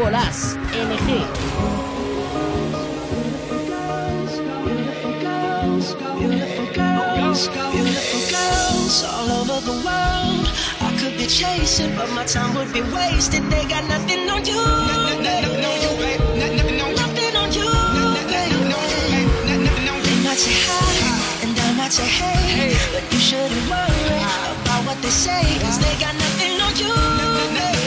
Nicolás NG. Beautiful girls all over the world. I could be chasing, but my time would be wasted. They got nothing on you. Nothing on you. They might say hi, and I might say hey. But you shouldn't worry about what they say, cause they got nothing on you.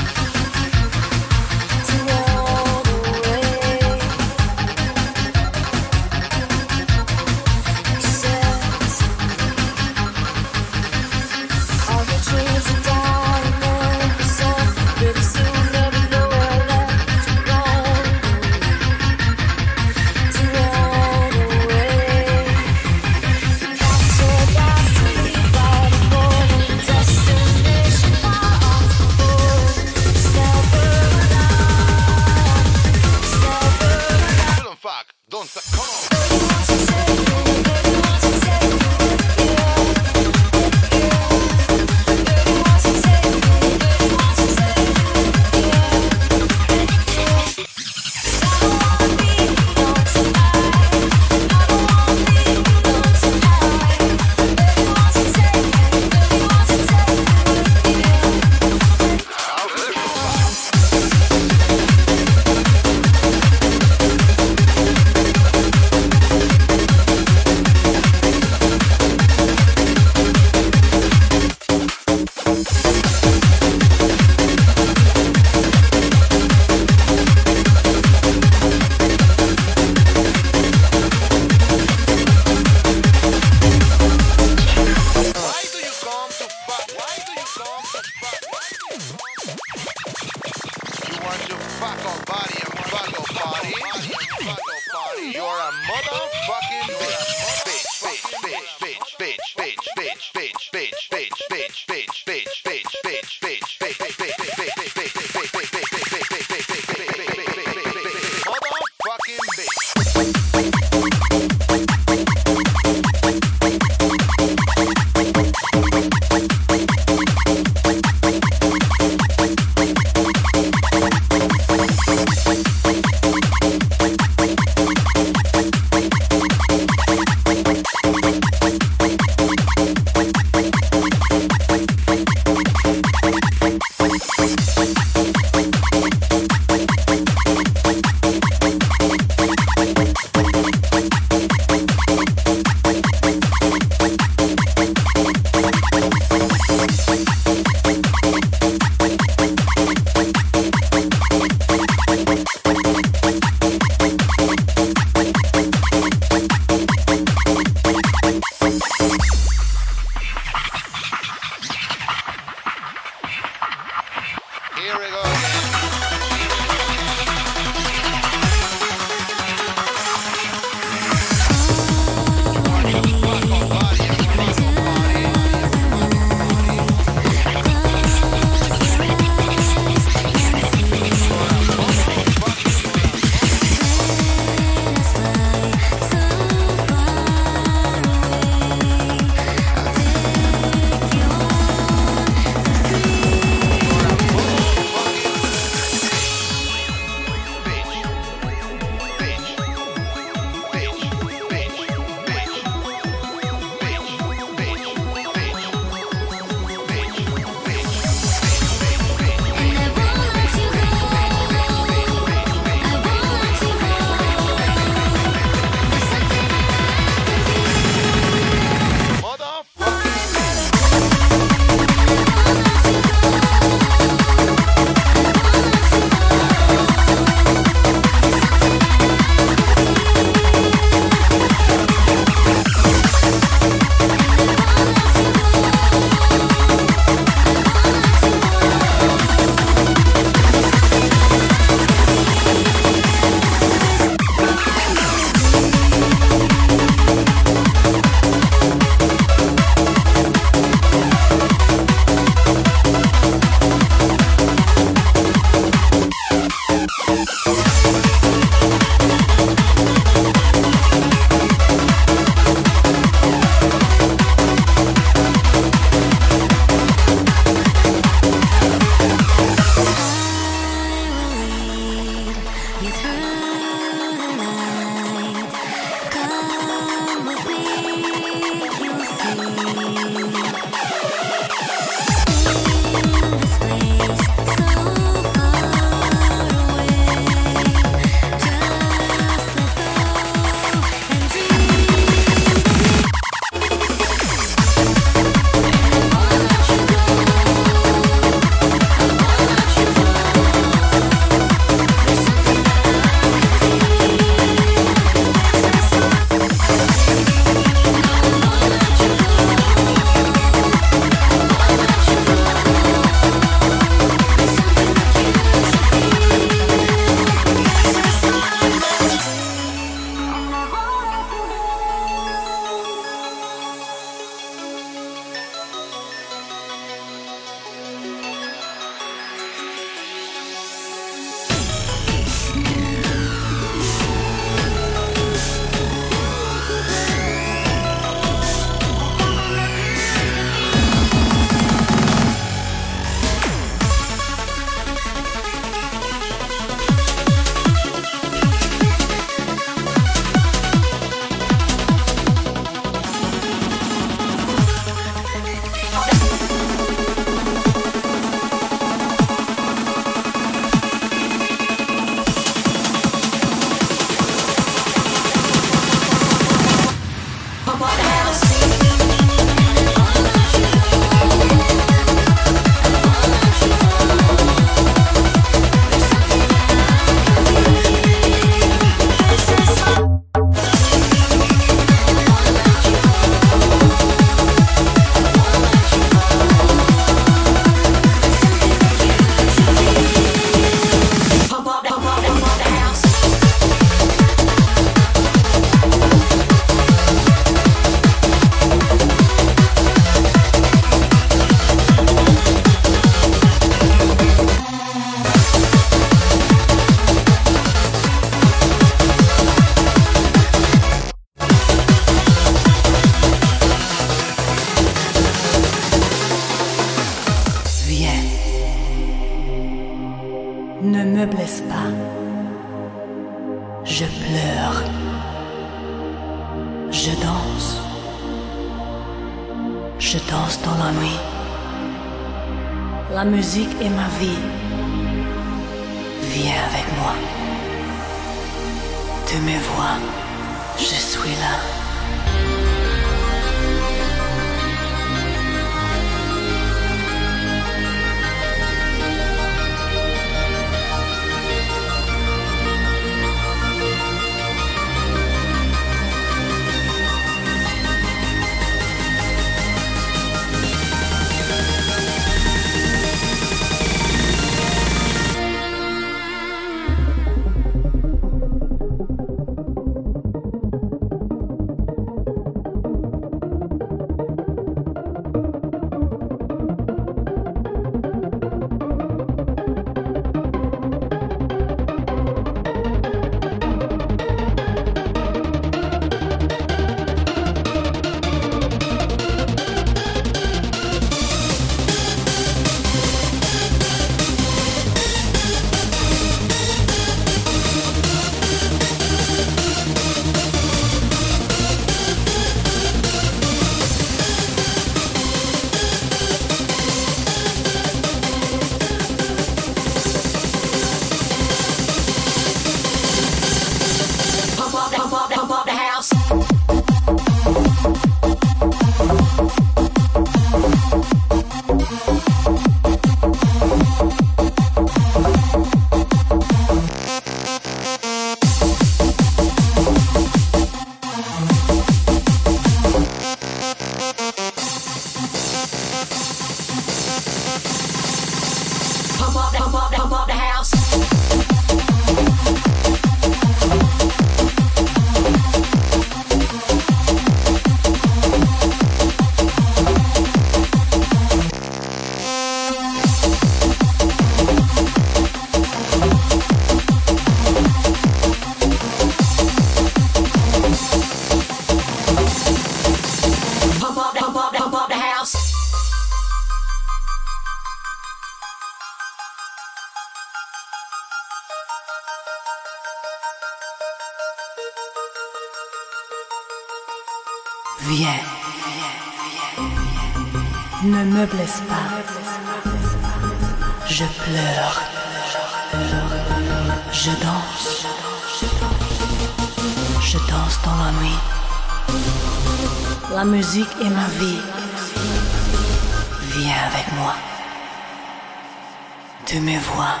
Tu me vois.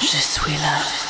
Je suis là.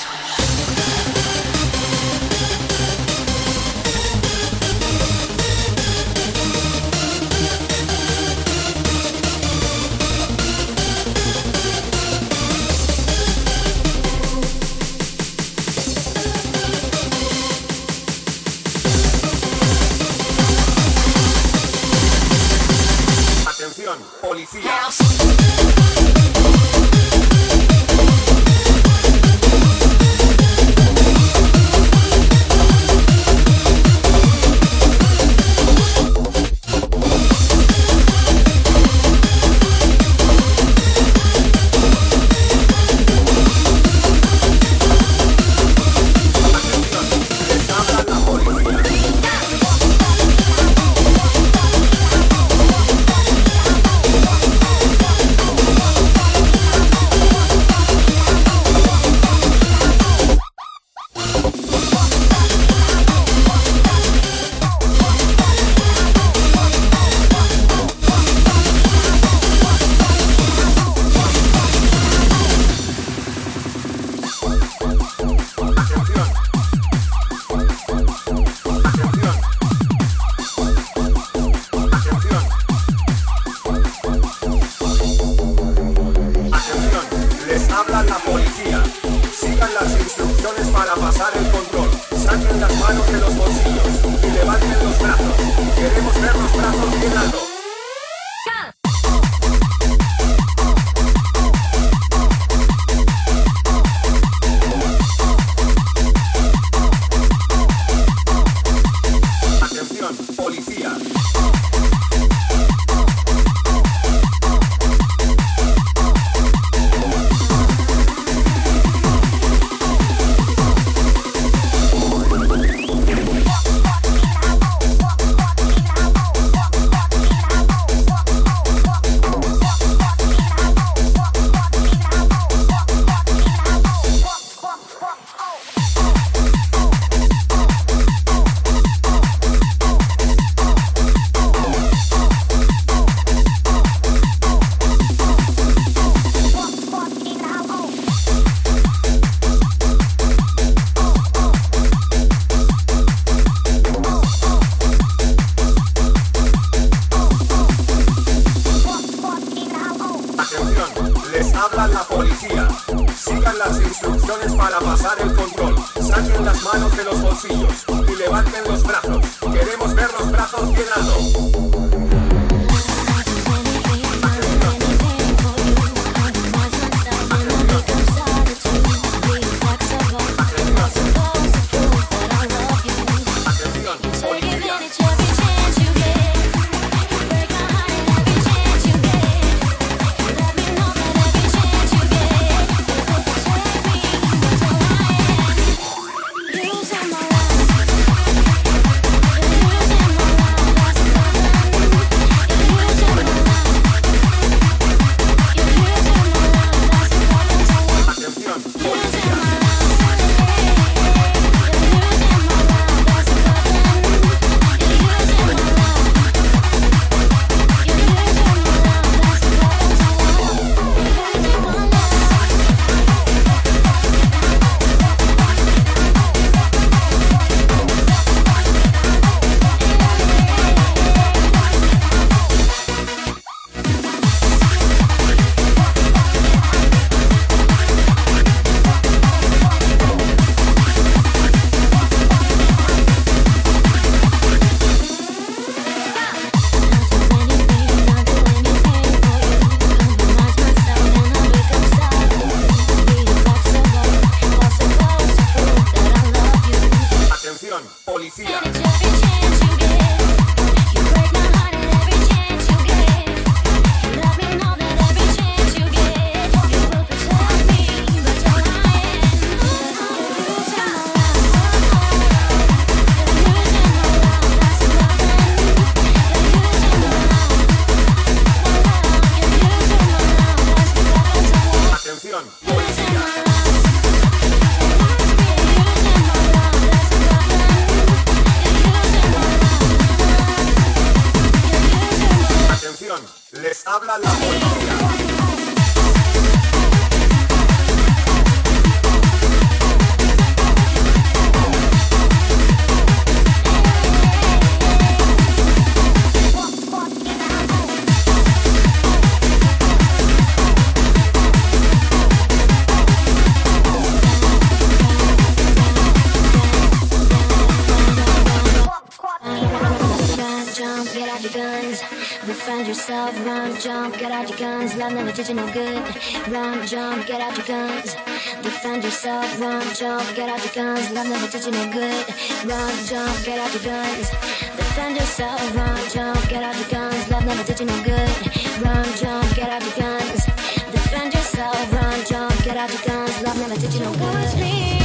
Run, jump, get out your guns. Love never did you no good. Run, jump, get out your guns. Defend yourself. Run, jump, get out your guns. Love never did you no good. Run, jump, get out your guns. Defend yourself. Run, jump, get out your guns. Love never did you no good.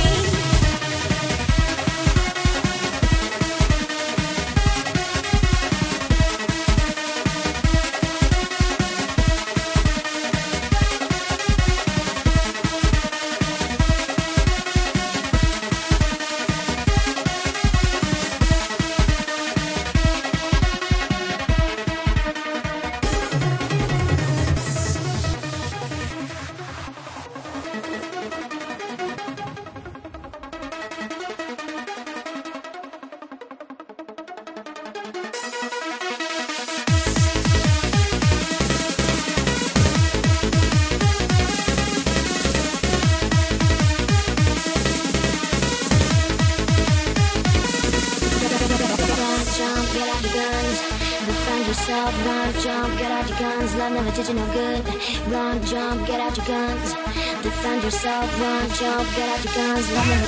Nazlı.